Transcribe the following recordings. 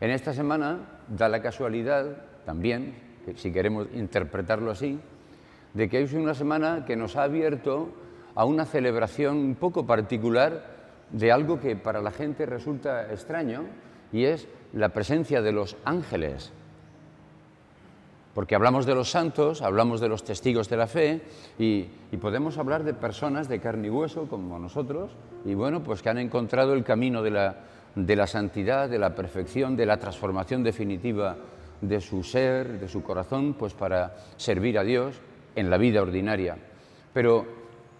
En esta semana da la casualidad también, si queremos interpretarlo así, de que es una semana que nos ha abierto a una celebración un poco particular de algo que para la gente resulta extraño y es la presencia de los ángeles. Porque hablamos de los santos, hablamos de los testigos de la fe y, podemos hablar de personas de carne y hueso como nosotros y bueno, pues que han encontrado el camino de la, de la santidad, de la perfección, de la transformación definitiva de su ser, de su corazón, pues para servir a Dios en la vida ordinaria. Pero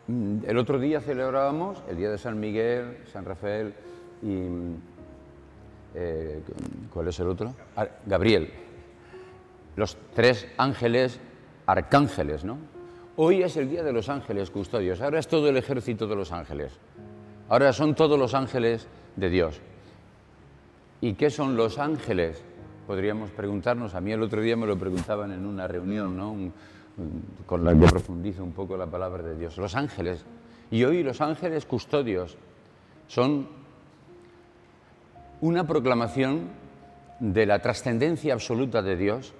mm, el otro día celebrábamos el día de San Miguel, San Rafael y... Eh, ¿Cuál es el otro? Ah, Gabriel. Los tres ángeles, arcángeles, ¿no? Hoy es el día de los ángeles custodios, ahora es todo el ejército de los ángeles. Ahora son todos los ángeles de Dios. ¿Y qué son los ángeles? Podríamos preguntarnos, a mí el otro día me lo preguntaban en una reunión, ¿no? con la que profundizo un poco la palabra de Dios. Los ángeles. Y hoy los ángeles custodios son una proclamación de la trascendencia absoluta de Dios,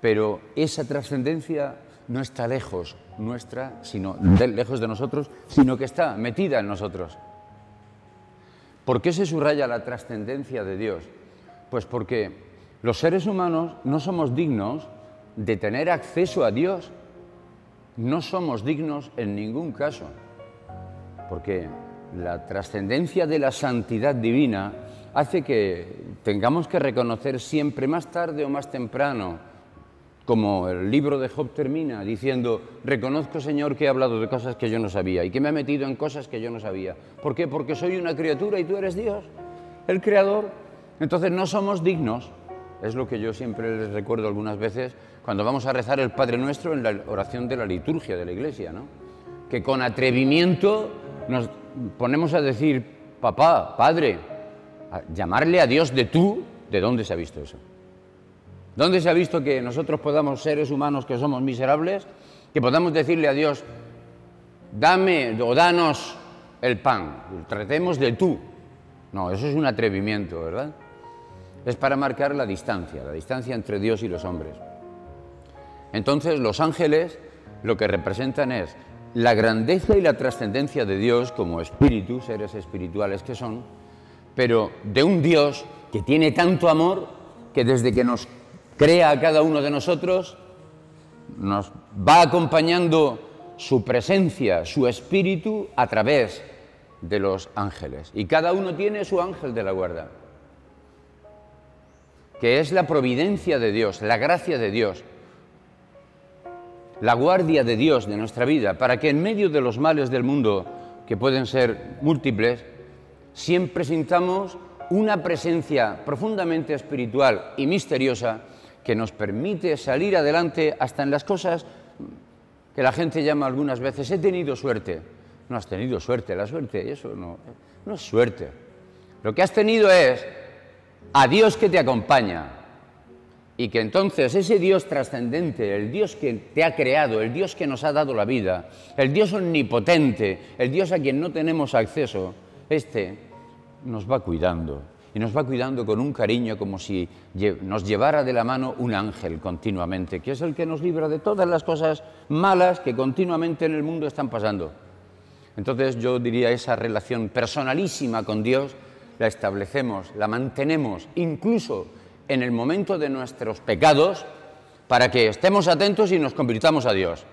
pero esa trascendencia no está lejos nuestra, sino lejos de nosotros, sino que está metida en nosotros. ¿Por qué se subraya la trascendencia de Dios? Pues porque los seres humanos no somos dignos de tener acceso a Dios. No somos dignos en ningún caso, porque la trascendencia de la santidad divina hace que tengamos que reconocer siempre más tarde o más temprano, como el libro de Job termina diciendo, reconozco Señor que he hablado de cosas que yo no sabía y que me he metido en cosas que yo no sabía. ¿Por qué? Porque soy una criatura y tú eres Dios, el Creador. Entonces no somos dignos. Es lo que yo siempre les recuerdo algunas veces cuando vamos a rezar el Padre Nuestro en la oración de la liturgia de la Iglesia, ¿no? Que con atrevimiento nos ponemos a decir, papá, padre, llamarle a Dios de tú, ¿de dónde se ha visto eso? ¿Dónde se ha visto que nosotros podamos, seres humanos que somos miserables, que podamos decirle a Dios, dame o danos el pan, tratemos de tú? No, eso es un atrevimiento, ¿verdad? Es para marcar la distancia, la distancia entre Dios y los hombres. Entonces los ángeles lo que representan es la grandeza y la trascendencia de Dios como espíritus, seres espirituales que son, pero de un Dios que tiene tanto amor que desde que nos crea a cada uno de nosotros, nos va acompañando su presencia, su espíritu a través de los ángeles. Y cada uno tiene su ángel de la guarda, que es la providencia de Dios, la gracia de Dios, la guardia de Dios de nuestra vida, para que en medio de los males del mundo, que pueden ser múltiples, siempre sintamos una presencia profundamente espiritual y misteriosa que nos permite salir adelante hasta en las cosas que la gente llama algunas veces, he tenido suerte. No has tenido suerte, la suerte, eso no, no es suerte. Lo que has tenido es a Dios que te acompaña, y que entonces ese Dios trascendente, el Dios que te ha creado, el Dios que nos ha dado la vida, el Dios omnipotente, el Dios a quien no tenemos acceso, este nos va cuidando. Y nos va cuidando con un cariño como si nos llevara de la mano un ángel continuamente, que es el que nos libra de todas las cosas malas que continuamente en el mundo están pasando. Entonces yo diría esa relación personalísima con Dios la establecemos, la mantenemos, incluso en el momento de nuestros pecados para que estemos atentos y nos convirtamos a Dios.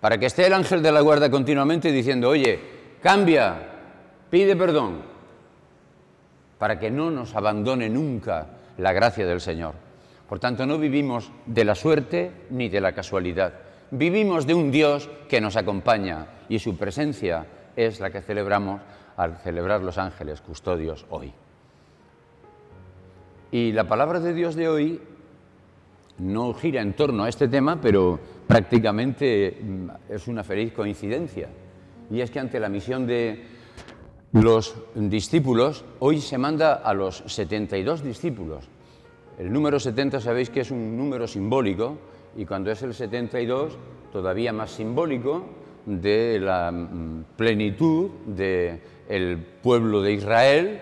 Para que esté el ángel de la guarda continuamente diciendo, oye, cambia, pide perdón. Para que no nos abandone nunca la gracia del Señor. Por tanto, no vivimos de la suerte ni de la casualidad. Vivimos de un Dios que nos acompaña y su presencia es la que celebramos al celebrar los ángeles custodios hoy. Y la palabra de Dios de hoy no gira en torno a este tema, pero prácticamente mm, es una feliz coincidencia. Y es que ante la misión de los discípulos, hoy se manda a los 72 discípulos. El número 70 sabéis que es un número simbólico y cuando es el 72 todavía más simbólico de la mm, plenitud del pueblo de Israel,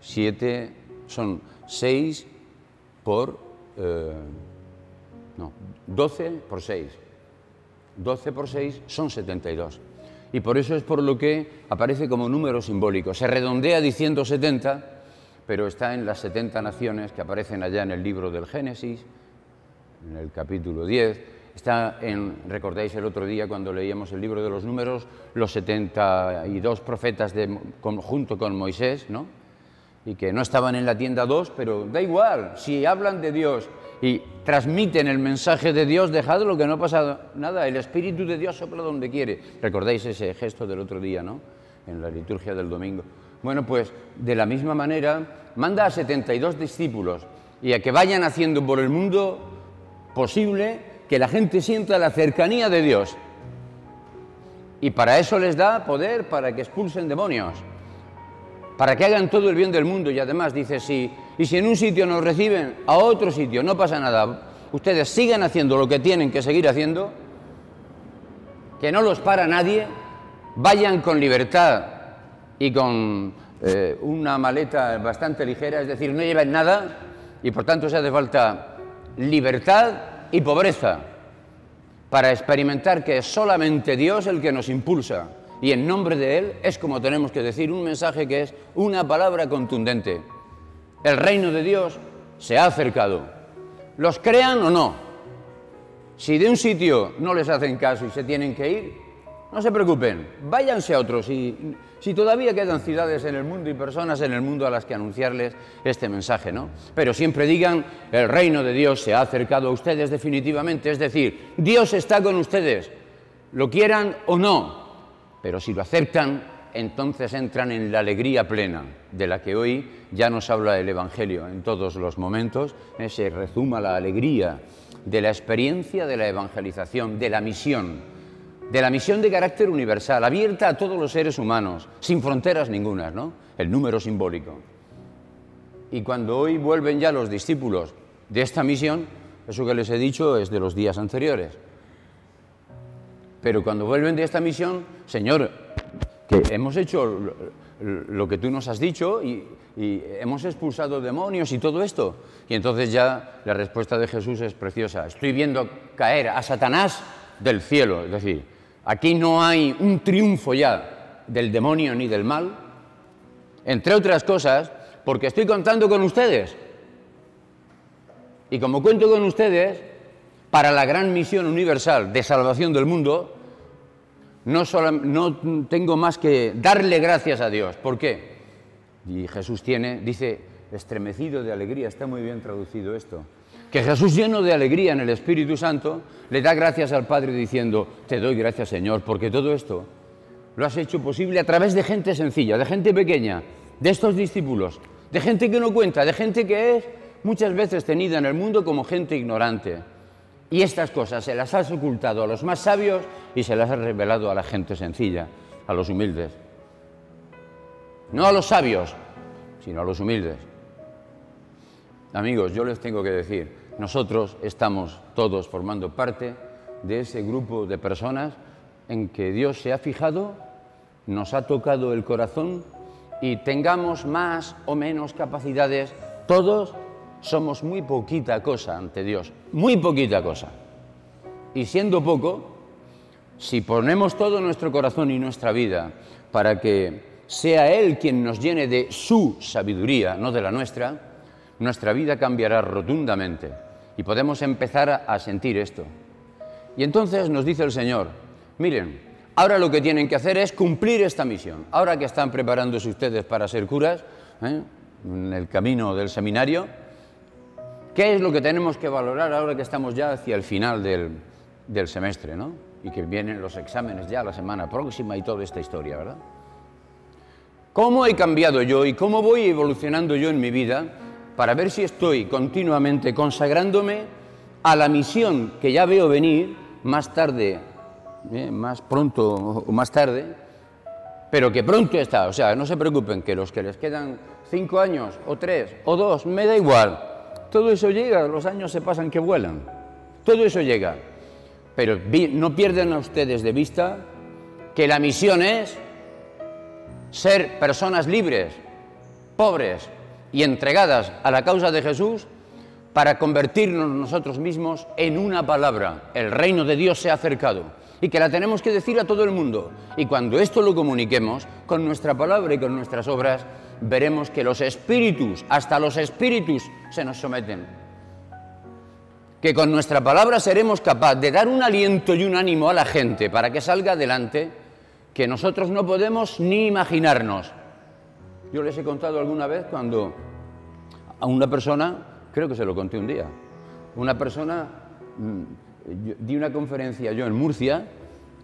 siete son 6 por... Eh, no, 12 por 6. 12 por 6 son 72. Y por eso es por lo que aparece como número simbólico. Se redondea diciendo 70, pero está en las 70 naciones que aparecen allá en el libro del Génesis, en el capítulo 10, Está en, recordáis el otro día cuando leíamos el libro de los números, los 72 profetas de, junto con Moisés, ¿no? Y que no estaban en la tienda 2, pero da igual, si hablan de Dios y transmiten el mensaje de Dios, dejadlo que no pasa nada, el Espíritu de Dios sopla donde quiere. Recordáis ese gesto del otro día, ¿no? En la liturgia del domingo. Bueno, pues de la misma manera, manda a 72 discípulos y a que vayan haciendo por el mundo posible que la gente sienta la cercanía de Dios. Y para eso les da poder para que expulsen demonios, para que hagan todo el bien del mundo. Y además dice, sí, y si en un sitio nos reciben, a otro sitio, no pasa nada. Ustedes sigan haciendo lo que tienen que seguir haciendo, que no los para nadie, vayan con libertad y con eh, una maleta bastante ligera, es decir, no lleven nada, y por tanto se hace falta libertad y pobreza para experimentar que es solamente Dios el que nos impulsa y en nombre de Él es como tenemos que decir un mensaje que es una palabra contundente. El reino de Dios se ha acercado. Los crean o no. Si de un sitio no les hacen caso y se tienen que ir, no se preocupen, váyanse a otros y si todavía quedan ciudades en el mundo y personas en el mundo a las que anunciarles este mensaje, ¿no? Pero siempre digan, el reino de Dios se ha acercado a ustedes definitivamente, es decir, Dios está con ustedes, lo quieran o no, pero si lo aceptan, entonces entran en la alegría plena de la que hoy ya nos habla el Evangelio en todos los momentos, ¿eh? se rezuma la alegría de la experiencia de la evangelización, de la misión de la misión de carácter universal, abierta a todos los seres humanos, sin fronteras ninguna, ¿no? El número simbólico. Y cuando hoy vuelven ya los discípulos de esta misión, eso que les he dicho es de los días anteriores. Pero cuando vuelven de esta misión, Señor, que hemos hecho lo que tú nos has dicho y, hemos expulsado demonios y todo esto. Y entonces ya la respuesta de Jesús es preciosa. Estoy viendo caer a Satanás del cielo, es decir, Aquí no hay un triunfo ya del demonio ni del mal, entre otras cosas, porque estoy contando con ustedes. Y como cuento con ustedes, para la gran misión universal de salvación del mundo, no, tengo más que darle gracias a Dios. ¿Por qué? Y Jesús tiene, dice, estremecido de alegría, está muy bien traducido esto que Jesús lleno de alegría en el Espíritu Santo le da gracias al Padre diciendo, te doy gracias Señor, porque todo esto lo has hecho posible a través de gente sencilla, de gente pequeña, de estos discípulos, de gente que no cuenta, de gente que es muchas veces tenida en el mundo como gente ignorante. Y estas cosas se las has ocultado a los más sabios y se las has revelado a la gente sencilla, a los humildes. No a los sabios, sino a los humildes. Amigos, yo les tengo que decir, nosotros estamos todos formando parte de ese grupo de personas en que Dios se ha fijado, nos ha tocado el corazón y tengamos más o menos capacidades, todos somos muy poquita cosa ante Dios, muy poquita cosa. Y siendo poco, si ponemos todo nuestro corazón y nuestra vida para que sea Él quien nos llene de su sabiduría, no de la nuestra, nuestra vida cambiará rotundamente y podemos empezar a sentir esto. Y entonces nos dice el Señor, miren, ahora lo que tienen que hacer es cumplir esta misión. Ahora que están preparándose ustedes para ser curas, ¿eh? en el camino del seminario, ¿qué es lo que tenemos que valorar ahora que estamos ya hacia el final del, del semestre, ¿no? Y que vienen los exámenes ya la semana próxima y toda esta historia, ¿verdad? ¿Cómo he cambiado yo y cómo voy evolucionando yo en mi vida para ver si estoy continuamente consagrándome a la misión que ya veo venir más tarde, eh, más pronto o más tarde, pero que pronto está. O sea, no se preocupen, que los que les quedan cinco años o tres o dos, me da igual. Todo eso llega, los años se pasan que vuelan. Todo eso llega. Pero no pierdan a ustedes de vista que la misión es ser personas libres, pobres, y entregadas a la causa de Jesús para convertirnos nosotros mismos en una palabra. El reino de Dios se ha acercado y que la tenemos que decir a todo el mundo. Y cuando esto lo comuniquemos con nuestra palabra y con nuestras obras, veremos que los espíritus, hasta los espíritus, se nos someten. Que con nuestra palabra seremos capaces de dar un aliento y un ánimo a la gente para que salga adelante que nosotros no podemos ni imaginarnos. Yo les he contado alguna vez cuando a una persona, creo que se lo conté un día, una persona, mm, di una conferencia yo en Murcia,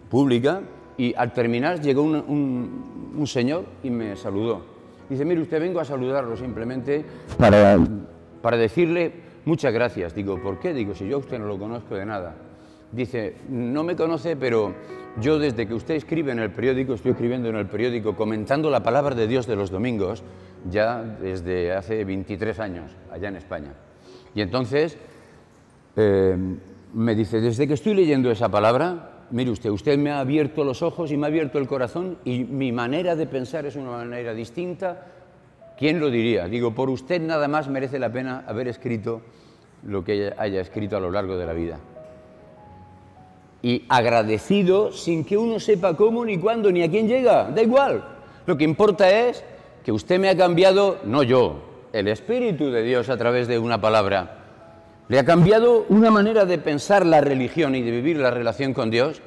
pública, y al terminar llegó un, un señor y me saludó. Dice, mire, usted vengo a saludarlo simplemente para, para decirle muchas gracias. Digo, ¿por qué? Digo, si yo a usted no lo conozco de nada. Dice, no me conoce, pero yo desde que usted escribe en el periódico, estoy escribiendo en el periódico, comentando la palabra de Dios de los domingos, ya desde hace 23 años, allá en España. Y entonces eh, me dice, desde que estoy leyendo esa palabra, mire usted, usted me ha abierto los ojos y me ha abierto el corazón y mi manera de pensar es una manera distinta. ¿Quién lo diría? Digo, por usted nada más merece la pena haber escrito lo que haya escrito a lo largo de la vida. Y agradecido sin que uno sepa cómo, ni cuándo, ni a quién llega, da igual. Lo que importa es que usted me ha cambiado, no yo, el Espíritu de Dios a través de una palabra le ha cambiado una manera de pensar la religión y de vivir la relación con Dios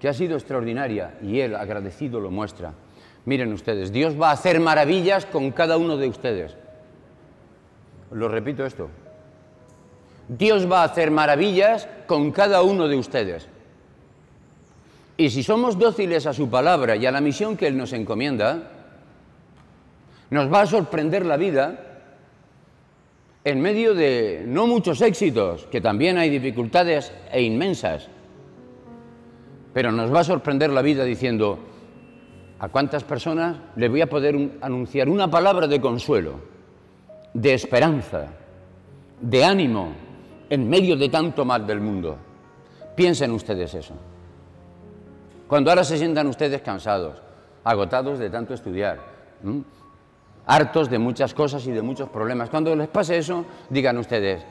que ha sido extraordinaria y Él, agradecido, lo muestra. Miren ustedes, Dios va a hacer maravillas con cada uno de ustedes. Lo repito esto. Dios va a hacer maravillas con cada uno de ustedes. Y si somos dóciles a su palabra y a la misión que Él nos encomienda, nos va a sorprender la vida en medio de no muchos éxitos, que también hay dificultades e inmensas, pero nos va a sorprender la vida diciendo, ¿a cuántas personas le voy a poder anunciar una palabra de consuelo, de esperanza, de ánimo, en medio de tanto mal del mundo? Piensen ustedes eso. Cuando ahora se sientan ustedes cansados, agotados de tanto estudiar, hartos de muchas cosas y de muchos problemas. Cuando les pase eso, digan ustedes,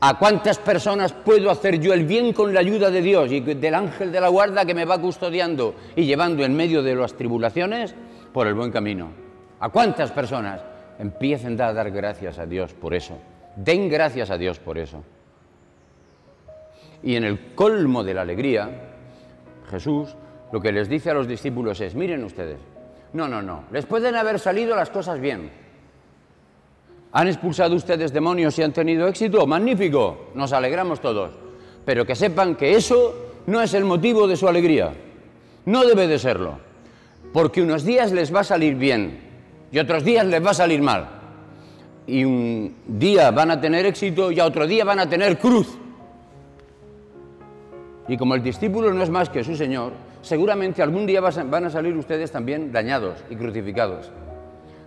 ¿a cuántas personas puedo hacer yo el bien con la ayuda de Dios y del ángel de la guarda que me va custodiando y llevando en medio de las tribulaciones por el buen camino? ¿A cuántas personas? Empiecen a dar gracias a Dios por eso. Den gracias a Dios por eso. Y en el colmo de la alegría, Jesús lo que les dice a los discípulos es, miren ustedes, no, no, no. Les pueden haber salido las cosas bien. ¿Han expulsado ustedes demonios y han tenido éxito? Magnífico, nos alegramos todos. Pero que sepan que eso no es el motivo de su alegría. No debe de serlo. Porque unos días les va a salir bien y otros días les va a salir mal. Y un día van a tener éxito y a otro día van a tener cruz. Y como el discípulo no es más que su Señor, seguramente algún día van a salir ustedes también dañados y crucificados.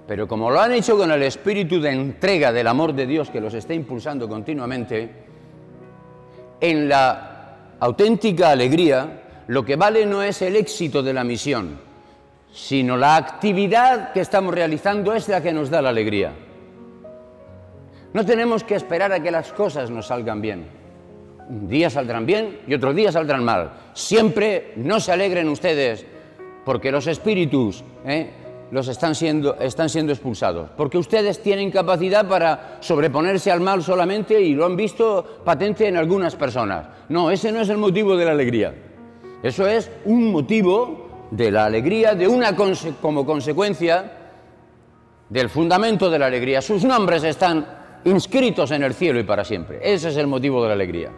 Pero como lo han hecho con el espíritu de entrega del amor de Dios que los está impulsando continuamente, en la auténtica alegría lo que vale no es el éxito de la misión, sino la actividad que estamos realizando es la que nos da la alegría. No tenemos que esperar a que las cosas nos salgan bien un día saldrán bien y otro día saldrán mal. Siempre no se alegren ustedes porque los espíritus ¿eh? los están siendo, están siendo expulsados, porque ustedes tienen capacidad para sobreponerse al mal solamente y lo han visto patente en algunas personas. No, ese no es el motivo de la alegría. Eso es un motivo de la alegría, de una como consecuencia del fundamento de la alegría. Sus nombres están inscritos en el cielo y para siempre. Ese es el motivo de la alegría.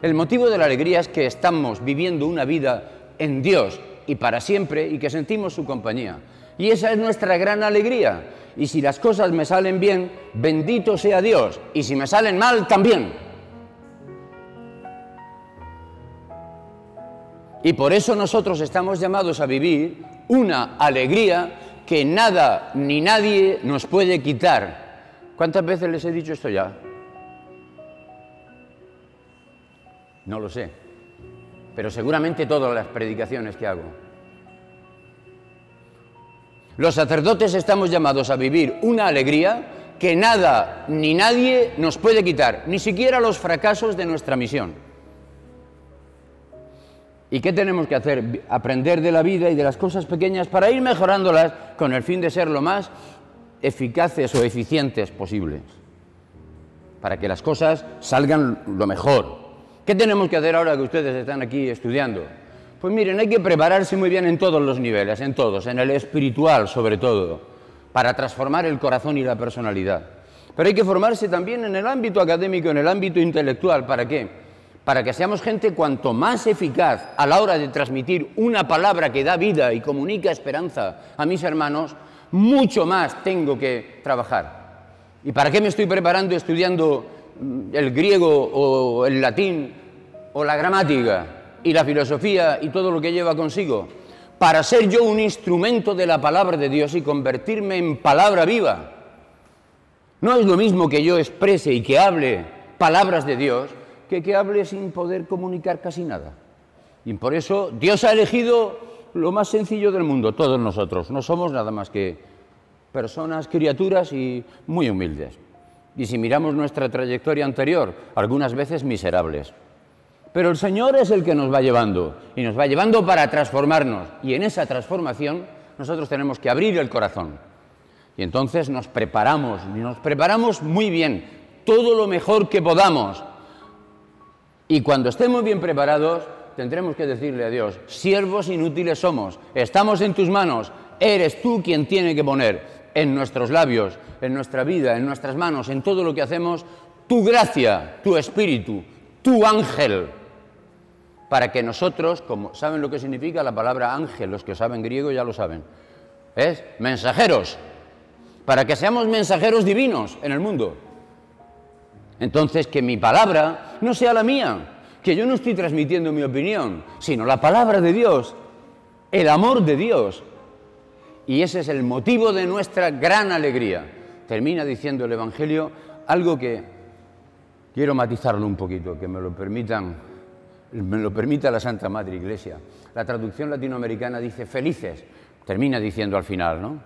El motivo de la alegría es que estamos viviendo una vida en Dios y para siempre y que sentimos su compañía. Y esa es nuestra gran alegría. Y si las cosas me salen bien, bendito sea Dios. Y si me salen mal, también. Y por eso nosotros estamos llamados a vivir una alegría que nada ni nadie nos puede quitar. ¿Cuántas veces les he dicho esto ya? No lo sé. Pero seguramente todas las predicaciones que hago. Los sacerdotes estamos llamados a vivir una alegría que nada ni nadie nos puede quitar, ni siquiera los fracasos de nuestra misión. ¿Y qué tenemos que hacer? Aprender de la vida y de las cosas pequeñas para ir mejorándolas con el fin de ser lo más eficaces o eficientes posibles, para que las cosas salgan lo mejor. ¿Qué tenemos que hacer ahora que ustedes están aquí estudiando? Pues miren, hay que prepararse muy bien en todos los niveles, en todos, en el espiritual sobre todo, para transformar el corazón y la personalidad. Pero hay que formarse también en el ámbito académico, en el ámbito intelectual. ¿Para qué? Para que seamos gente cuanto más eficaz a la hora de transmitir una palabra que da vida y comunica esperanza a mis hermanos, mucho más tengo que trabajar. ¿Y para qué me estoy preparando estudiando el griego o el latín o la gramática y la filosofía y todo lo que lleva consigo? Para ser yo un instrumento de la palabra de Dios y convertirme en palabra viva. No es lo mismo que yo exprese y que hable palabras de Dios que que hable sin poder comunicar casi nada. Y por eso Dios ha elegido lo más sencillo del mundo, todos nosotros. No somos nada más que personas, criaturas y muy humildes. Y si miramos nuestra trayectoria anterior, algunas veces miserables. Pero el Señor es el que nos va llevando y nos va llevando para transformarnos. Y en esa transformación nosotros tenemos que abrir el corazón. Y entonces nos preparamos, y nos preparamos muy bien, todo lo mejor que podamos. Y cuando estemos bien preparados, tendremos que decirle a Dios, siervos inútiles somos, estamos en tus manos, eres tú quien tiene que poner en nuestros labios, en nuestra vida, en nuestras manos, en todo lo que hacemos, tu gracia, tu espíritu, tu ángel, para que nosotros, como saben lo que significa la palabra ángel, los que saben griego ya lo saben, es mensajeros, para que seamos mensajeros divinos en el mundo. Entonces, que mi palabra no sea la mía, que yo no estoy transmitiendo mi opinión, sino la palabra de Dios, el amor de Dios. Y ese es el motivo de nuestra gran alegría. Termina diciendo el Evangelio algo que quiero matizarlo un poquito, que me lo permitan, me lo permita la Santa Madre Iglesia. La traducción latinoamericana dice felices, termina diciendo al final, ¿no?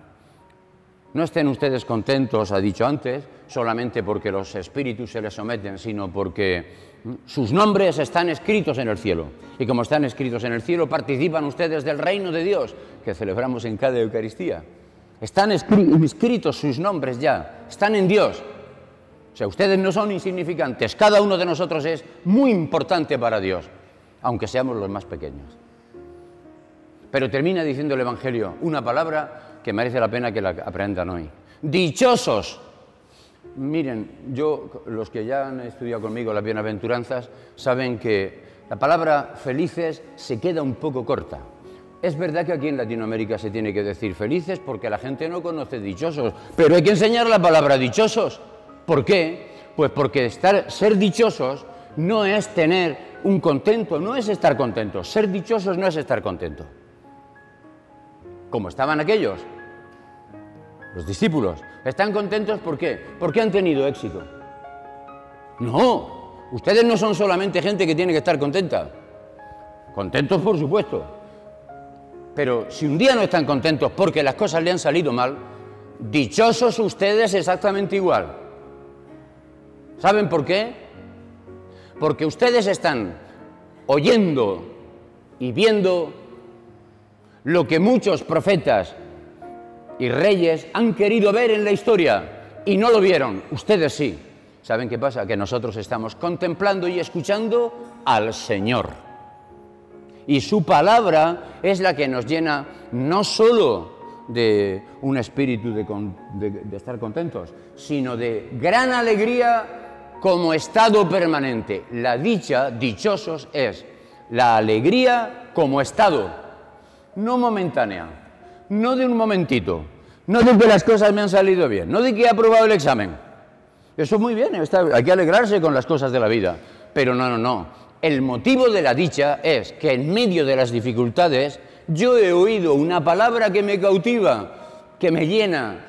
No estén ustedes contentos, ha dicho antes, solamente porque los espíritus se les someten, sino porque sus nombres están escritos en el cielo. Y como están escritos en el cielo, participan ustedes del reino de Dios que celebramos en cada Eucaristía. Están escritos sus nombres ya, están en Dios. O sea, ustedes no son insignificantes, cada uno de nosotros es muy importante para Dios, aunque seamos los más pequeños. Pero termina diciendo el Evangelio una palabra que merece la pena que la aprendan hoy. Dichosos Miren, yo, los que ya han estudiado conmigo las bienaventuranzas, saben que la palabra felices se queda un poco corta. Es verdad que aquí en Latinoamérica se tiene que decir felices porque la gente no conoce dichosos, pero hay que enseñar la palabra dichosos. ¿Por qué? Pues porque estar, ser dichosos no es tener un contento, no es estar contentos. Ser dichosos no es estar contento. Como estaban aquellos, los discípulos. ¿Están contentos por qué? Porque han tenido éxito. No, ustedes no son solamente gente que tiene que estar contenta. Contentos, por supuesto. Pero si un día no están contentos porque las cosas le han salido mal, dichosos ustedes exactamente igual. ¿Saben por qué? Porque ustedes están oyendo y viendo lo que muchos profetas y reyes han querido ver en la historia y no lo vieron. Ustedes sí. ¿Saben qué pasa? Que nosotros estamos contemplando y escuchando al Señor. Y su palabra es la que nos llena no solo de un espíritu de, estar contentos, sino de gran alegría como estado permanente. La dicha, dichosos, es la alegría como estado, no momentánea no de un momentito, no de que las cosas me han salido bien, no de que he aprobado el examen. Eso es muy bien, hay que alegrarse con las cosas de la vida. Pero no, no, no. El motivo de la dicha es que en medio de las dificultades yo he oído una palabra que me cautiva, que me llena,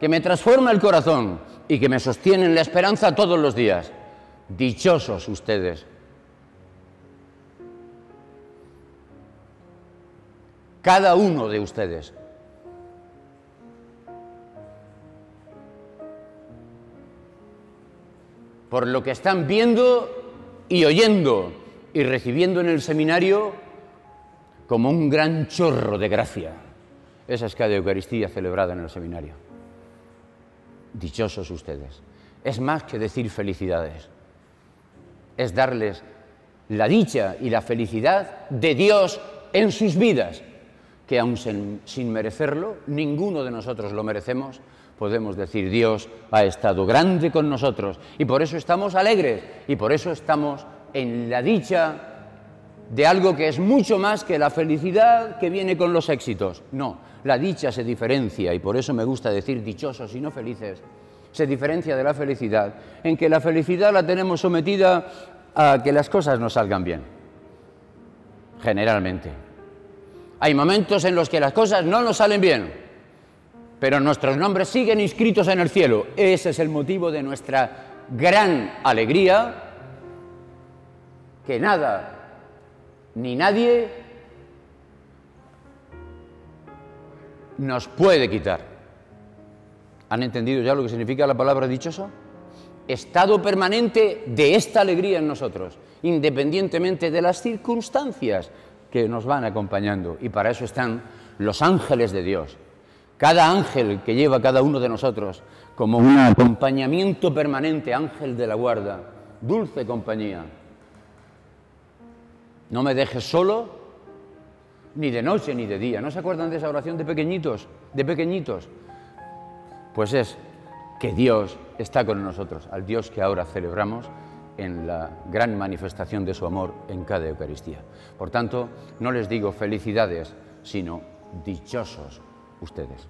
que me transforma el corazón y que me sostiene en la esperanza todos los días. Dichosos ustedes. Cada uno de ustedes. por lo que están viendo y oyendo y recibiendo en el seminario como un gran chorro de gracia. Esa es cada Eucaristía celebrada en el seminario. Dichosos ustedes. Es más que decir felicidades. Es darles la dicha y la felicidad de Dios en sus vidas, que aun sin, merecerlo, ninguno de nosotros lo merecemos, podemos decir Dios ha estado grande con nosotros y por eso estamos alegres y por eso estamos en la dicha de algo que es mucho más que la felicidad que viene con los éxitos. No, la dicha se diferencia y por eso me gusta decir dichosos y no felices. Se diferencia de la felicidad en que la felicidad la tenemos sometida a que las cosas no salgan bien, generalmente. Hay momentos en los que las cosas no nos salen bien, pero nuestros nombres siguen inscritos en el cielo. Ese es el motivo de nuestra gran alegría, que nada ni nadie nos puede quitar. ¿Han entendido ya lo que significa la palabra dichoso? Estado permanente de esta alegría en nosotros, independientemente de las circunstancias que nos van acompañando. Y para eso están los ángeles de Dios. Cada ángel que lleva cada uno de nosotros como un acompañamiento permanente, ángel de la guarda, dulce compañía, no me dejes solo, ni de noche ni de día. ¿No se acuerdan de esa oración de pequeñitos? De pequeñitos. Pues es que Dios está con nosotros, al Dios que ahora celebramos en la gran manifestación de su amor en cada Eucaristía. Por tanto, no les digo felicidades, sino dichosos ustedes.